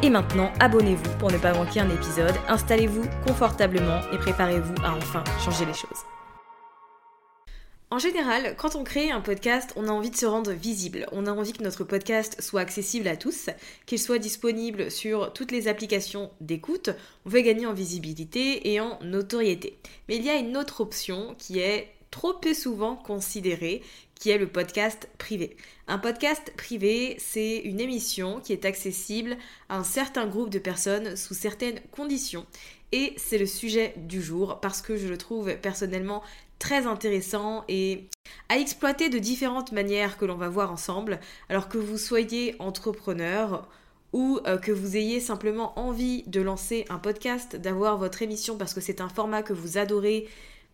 Et maintenant, abonnez-vous pour ne pas manquer un épisode, installez-vous confortablement et préparez-vous à enfin changer les choses. En général, quand on crée un podcast, on a envie de se rendre visible. On a envie que notre podcast soit accessible à tous, qu'il soit disponible sur toutes les applications d'écoute. On veut gagner en visibilité et en notoriété. Mais il y a une autre option qui est trop peu souvent considérée, qui est le podcast privé. Un podcast privé, c'est une émission qui est accessible à un certain groupe de personnes sous certaines conditions. Et c'est le sujet du jour parce que je le trouve personnellement très intéressant et à exploiter de différentes manières que l'on va voir ensemble. Alors que vous soyez entrepreneur ou euh, que vous ayez simplement envie de lancer un podcast, d'avoir votre émission parce que c'est un format que vous adorez,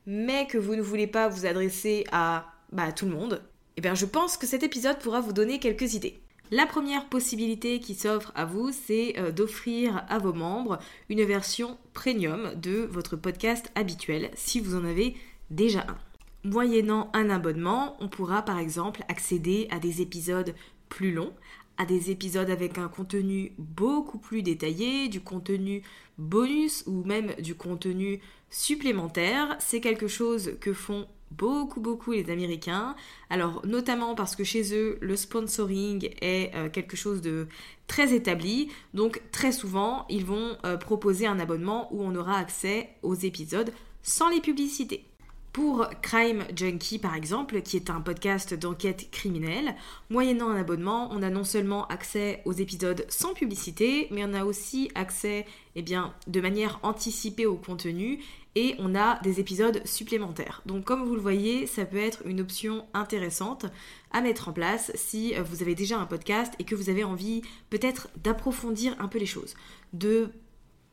mais que vous ne voulez pas vous adresser à bah, tout le monde, eh bien je pense que cet épisode pourra vous donner quelques idées. La première possibilité qui s'offre à vous, c'est euh, d'offrir à vos membres une version premium de votre podcast habituel si vous en avez déjà un. Moyennant un abonnement, on pourra par exemple accéder à des épisodes plus longs, à des épisodes avec un contenu beaucoup plus détaillé, du contenu bonus ou même du contenu supplémentaire. C'est quelque chose que font beaucoup beaucoup les Américains. Alors notamment parce que chez eux le sponsoring est euh, quelque chose de très établi. Donc très souvent ils vont euh, proposer un abonnement où on aura accès aux épisodes sans les publicités. Pour Crime Junkie par exemple, qui est un podcast d'enquête criminelle, moyennant un abonnement, on a non seulement accès aux épisodes sans publicité, mais on a aussi accès eh de manière anticipée au contenu et on a des épisodes supplémentaires. Donc comme vous le voyez, ça peut être une option intéressante à mettre en place si vous avez déjà un podcast et que vous avez envie peut-être d'approfondir un peu les choses, de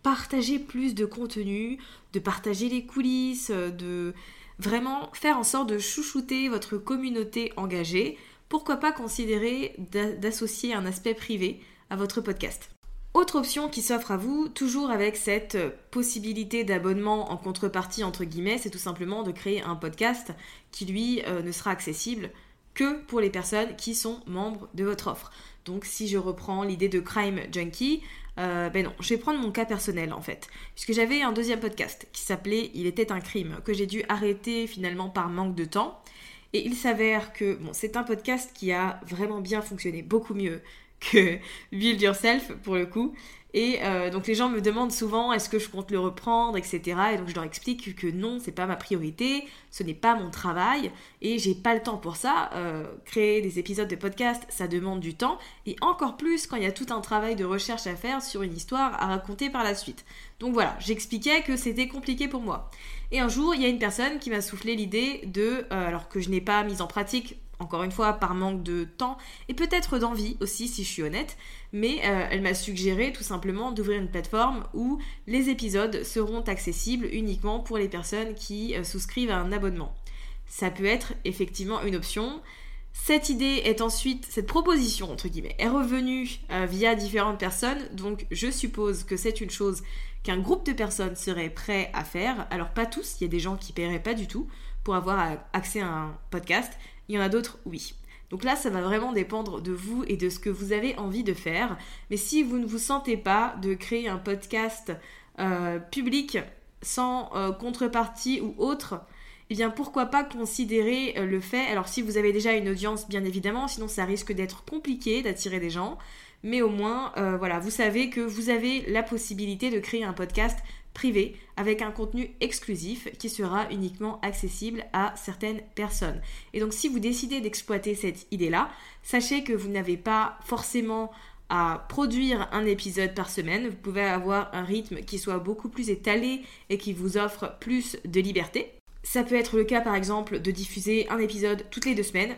partager plus de contenu, de partager les coulisses, de vraiment faire en sorte de chouchouter votre communauté engagée. Pourquoi pas considérer d'associer un aspect privé à votre podcast autre option qui s'offre à vous, toujours avec cette possibilité d'abonnement en contrepartie entre guillemets, c'est tout simplement de créer un podcast qui lui euh, ne sera accessible que pour les personnes qui sont membres de votre offre. Donc si je reprends l'idée de Crime Junkie, euh, ben non, je vais prendre mon cas personnel en fait. Puisque j'avais un deuxième podcast qui s'appelait Il était un crime, que j'ai dû arrêter finalement par manque de temps. Et il s'avère que bon, c'est un podcast qui a vraiment bien fonctionné, beaucoup mieux Build Yourself pour le coup. Et euh, donc les gens me demandent souvent est-ce que je compte le reprendre, etc. Et donc je leur explique que non, c'est pas ma priorité, ce n'est pas mon travail et j'ai pas le temps pour ça. Euh, créer des épisodes de podcast, ça demande du temps et encore plus quand il y a tout un travail de recherche à faire sur une histoire à raconter par la suite. Donc voilà, j'expliquais que c'était compliqué pour moi. Et un jour, il y a une personne qui m'a soufflé l'idée de, euh, alors que je n'ai pas mis en pratique encore une fois par manque de temps et peut-être d'envie aussi si je suis honnête, mais euh, elle m'a suggéré tout simplement d'ouvrir une plateforme où les épisodes seront accessibles uniquement pour les personnes qui euh, souscrivent à un abonnement. Ça peut être effectivement une option. Cette idée est ensuite, cette proposition entre guillemets, est revenue euh, via différentes personnes, donc je suppose que c'est une chose qu'un groupe de personnes serait prêt à faire. Alors pas tous, il y a des gens qui paieraient pas du tout pour avoir accès à un podcast, il y en a d'autres, oui. Donc là, ça va vraiment dépendre de vous et de ce que vous avez envie de faire. Mais si vous ne vous sentez pas de créer un podcast euh, public sans euh, contrepartie ou autre, eh bien pourquoi pas considérer euh, le fait, alors si vous avez déjà une audience bien évidemment, sinon ça risque d'être compliqué d'attirer des gens, mais au moins voilà, vous savez que vous avez la possibilité de créer un podcast privé avec un contenu exclusif qui sera uniquement accessible à certaines personnes. Et donc si vous décidez d'exploiter cette idée-là, sachez que vous n'avez pas forcément à produire un épisode par semaine, vous pouvez avoir un rythme qui soit beaucoup plus étalé et qui vous offre plus de liberté. Ça peut être le cas par exemple de diffuser un épisode toutes les deux semaines,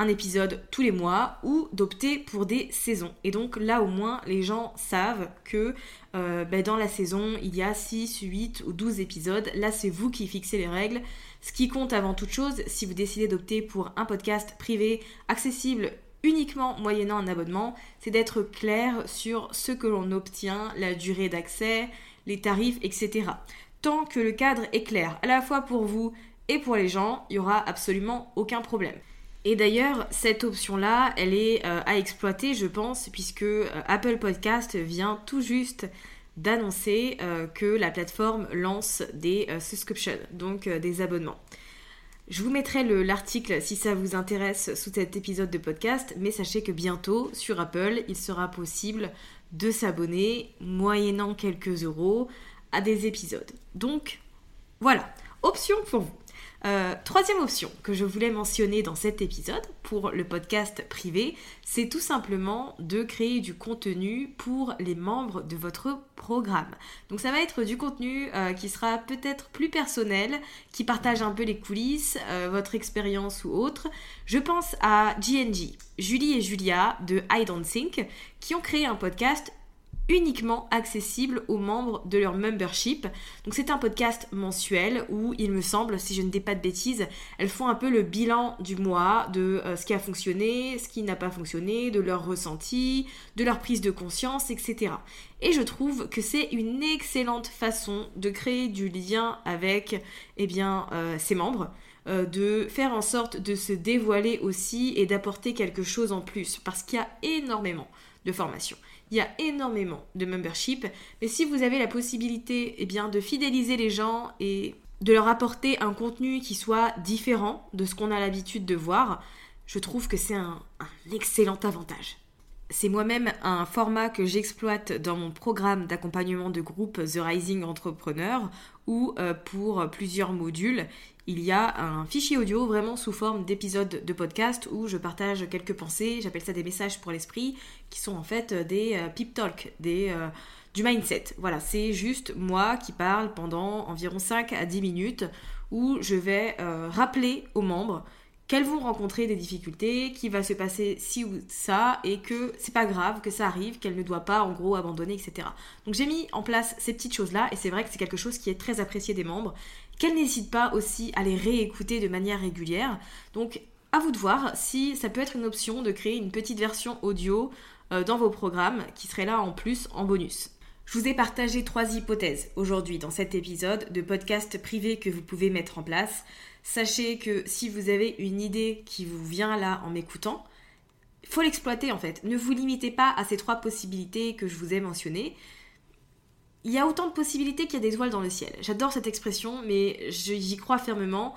un épisode tous les mois ou d'opter pour des saisons. Et donc là au moins les gens savent que euh, ben, dans la saison il y a 6, 8 ou 12 épisodes. Là c'est vous qui fixez les règles. Ce qui compte avant toute chose, si vous décidez d'opter pour un podcast privé accessible uniquement moyennant un abonnement, c'est d'être clair sur ce que l'on obtient, la durée d'accès, les tarifs, etc. Tant que le cadre est clair, à la fois pour vous et pour les gens, il n'y aura absolument aucun problème. Et d'ailleurs, cette option-là, elle est euh, à exploiter, je pense, puisque euh, Apple Podcast vient tout juste d'annoncer euh, que la plateforme lance des subscriptions, donc des abonnements. Je vous mettrai l'article si ça vous intéresse sous cet épisode de podcast, mais sachez que bientôt sur Apple, il sera possible de s'abonner moyennant quelques euros à des épisodes. Donc voilà, option pour vous. Euh, troisième option que je voulais mentionner dans cet épisode pour le podcast privé, c'est tout simplement de créer du contenu pour les membres de votre programme. Donc ça va être du contenu euh, qui sera peut-être plus personnel, qui partage un peu les coulisses, euh, votre expérience ou autre. Je pense à GNG, Julie et Julia de I Don't Think, qui ont créé un podcast uniquement accessible aux membres de leur membership. Donc c'est un podcast mensuel où il me semble, si je ne dis pas de bêtises, elles font un peu le bilan du mois de euh, ce qui a fonctionné, ce qui n'a pas fonctionné, de leur ressenti, de leur prise de conscience, etc. Et je trouve que c'est une excellente façon de créer du lien avec eh bien, euh, ses membres euh, de faire en sorte de se dévoiler aussi et d'apporter quelque chose en plus parce qu'il y a énormément de formations. Il y a énormément de membership, mais si vous avez la possibilité eh bien, de fidéliser les gens et de leur apporter un contenu qui soit différent de ce qu'on a l'habitude de voir, je trouve que c'est un, excellent avantage. C'est moi-même un format que j'exploite dans mon programme d'accompagnement de groupe The Rising Entrepreneur où euh, pour plusieurs modules, il y a un fichier audio vraiment sous forme d'épisode de podcast où je partage quelques pensées, j'appelle ça des messages pour l'esprit, qui sont en fait des euh, pip talk, des, euh, du mindset. Voilà, c'est juste moi qui parle pendant environ 5 à 10 minutes où je vais rappeler aux membres qu'elles vont rencontrer des difficultés, qu'il va se passer ci ou ça, et que c'est pas grave, que ça arrive, qu'elle ne doit pas en gros abandonner, etc. Donc j'ai mis en place ces petites choses-là, et c'est vrai que c'est quelque chose qui est très apprécié des membres, qu'elles n'hésitent pas aussi à les réécouter de manière régulière. Donc à vous de voir si ça peut être une option de créer une petite version audio euh, dans vos programmes qui serait là en plus en bonus. Je vous ai partagé trois hypothèses aujourd'hui dans cet épisode de podcast privé que vous pouvez mettre en place. Sachez que si vous avez une idée qui vous vient là en m'écoutant, faut l'exploiter en fait. Ne vous limitez pas à ces trois possibilités que je vous ai mentionnées. Il y a autant de possibilités qu'il y a des étoiles dans le ciel. J'adore cette expression, mais j'y crois fermement.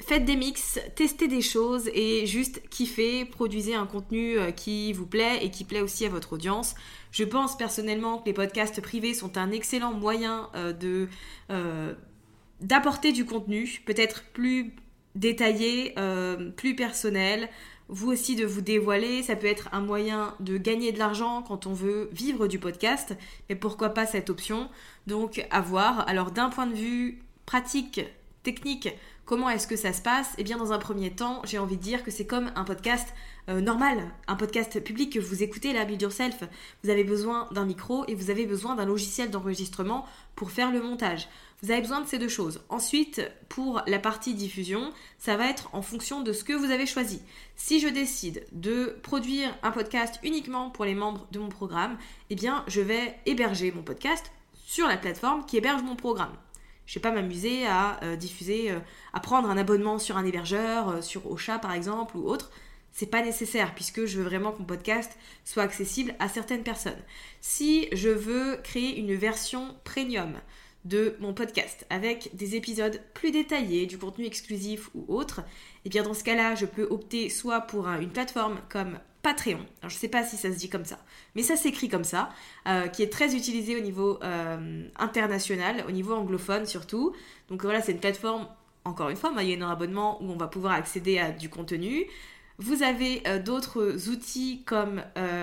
faites des mix, testez des choses et juste kiffez, produisez un contenu euh, qui vous plaît et qui plaît aussi à votre audience. Je pense personnellement que les podcasts privés sont un excellent moyen euh, euh, d'apporter du contenu, peut-être plus détaillé, plus personnel, vous aussi de vous dévoiler, ça peut être un moyen de gagner de l'argent quand on veut vivre du podcast, mais pourquoi pas cette option? Donc à voir. Alors d'un point de vue pratique, technique, Comment est-ce que ça se passe Eh bien, dans un premier temps, j'ai envie de dire que c'est comme un podcast euh, normal, un podcast public que vous écoutez là, Build Yourself. Vous avez besoin d'un micro et vous avez besoin d'un logiciel d'enregistrement pour faire le montage. Vous avez besoin de ces deux choses. Ensuite, pour la partie diffusion, ça va être en fonction de ce que vous avez choisi. Si je décide de produire un podcast uniquement pour les membres de mon programme, eh bien, je vais héberger mon podcast sur la plateforme qui héberge mon programme. Je vais pas m'amuser à euh, diffuser, euh, à prendre un abonnement sur un hébergeur, euh, sur Ocha par exemple ou autre. C'est pas nécessaire puisque je veux vraiment que mon podcast soit accessible à certaines personnes. Si je veux créer une version premium de mon podcast avec des épisodes plus détaillés, du contenu exclusif ou autre, et eh bien dans ce cas-là, je peux opter soit pour une plateforme comme Patreon. Je ne sais pas si ça se dit comme ça, mais ça s'écrit comme ça, euh, qui est très utilisé au niveau euh, international, au niveau anglophone surtout. Donc voilà, c'est une plateforme, encore une fois, il y a un abonnement où on va pouvoir accéder à du contenu. Vous avez euh, d'autres outils comme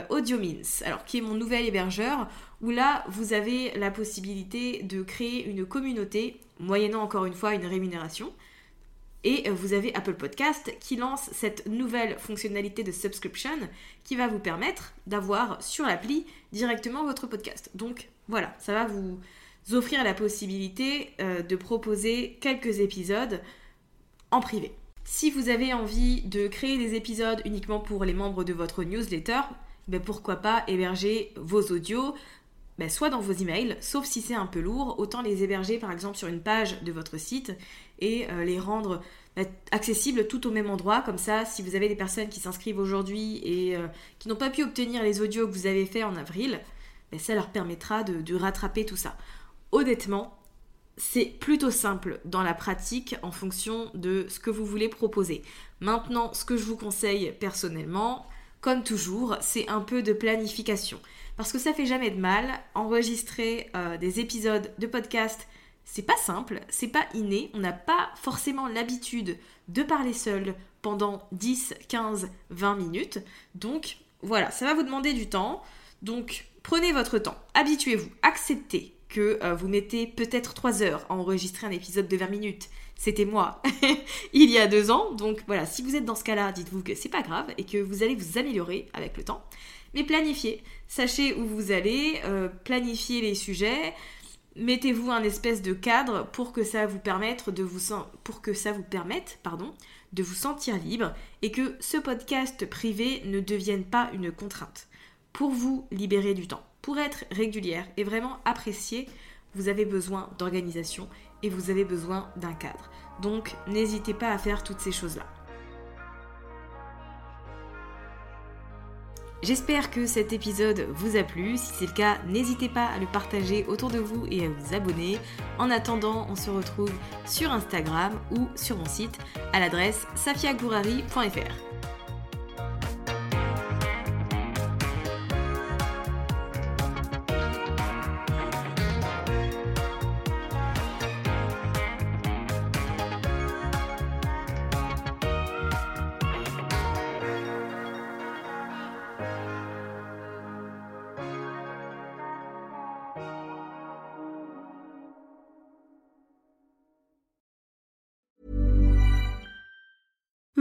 AudioMins, alors qui est mon nouvel hébergeur, où là vous avez la possibilité de créer une communauté, moyennant encore une fois une rémunération. Et euh, vous avez Apple Podcast qui lance cette nouvelle fonctionnalité de subscription qui va vous permettre d'avoir sur l'appli directement votre podcast. Donc voilà, ça va vous offrir la possibilité euh, de proposer quelques épisodes en privé. Si vous avez envie de créer des épisodes uniquement pour les membres de votre newsletter, ben pourquoi pas héberger vos audios ben soit dans vos emails, sauf si c'est un peu lourd, autant les héberger par exemple sur une page de votre site et euh, les rendre bah, accessibles tout au même endroit. Comme ça, si vous avez des personnes qui s'inscrivent aujourd'hui et euh, qui n'ont pas pu obtenir les audios que vous avez fait en avril, ben, ça leur permettra de rattraper tout ça. Honnêtement, c'est plutôt simple dans la pratique en fonction de ce que vous voulez proposer. Maintenant, ce que je vous conseille personnellement, comme toujours, c'est un peu de planification. Parce que ça fait jamais de mal. Enregistrer euh, des épisodes de podcast, c'est pas simple, c'est pas inné. On n'a pas forcément l'habitude de parler seul pendant 10, 15, 20 minutes. Donc voilà, ça va vous demander du temps. Donc prenez votre temps, habituez-vous, acceptez que euh, vous mettez peut-être 3 heures à enregistrer un épisode de 20 minutes. C'était moi il y a deux ans. Donc voilà, si vous êtes dans ce cas-là, dites-vous que c'est pas grave et que vous allez vous améliorer avec le temps. Mais planifiez, sachez où vous allez, euh, planifiez les sujets, mettez-vous un espèce de cadre pour que ça vous permette de vous pour que ça vous permette, pardon, de vous sentir libre et que ce podcast privé ne devienne pas une contrainte. Pour vous libérer du temps, pour être régulière et vraiment apprécier, vous avez besoin d'organisation et vous avez besoin d'un cadre. Donc n'hésitez pas à faire toutes ces choses-là. J'espère que cet épisode vous a plu. Si c'est le cas, n'hésitez pas à le partager autour de vous et à vous abonner. En attendant, on se retrouve sur Instagram ou sur mon site à l'adresse safiagourari.fr.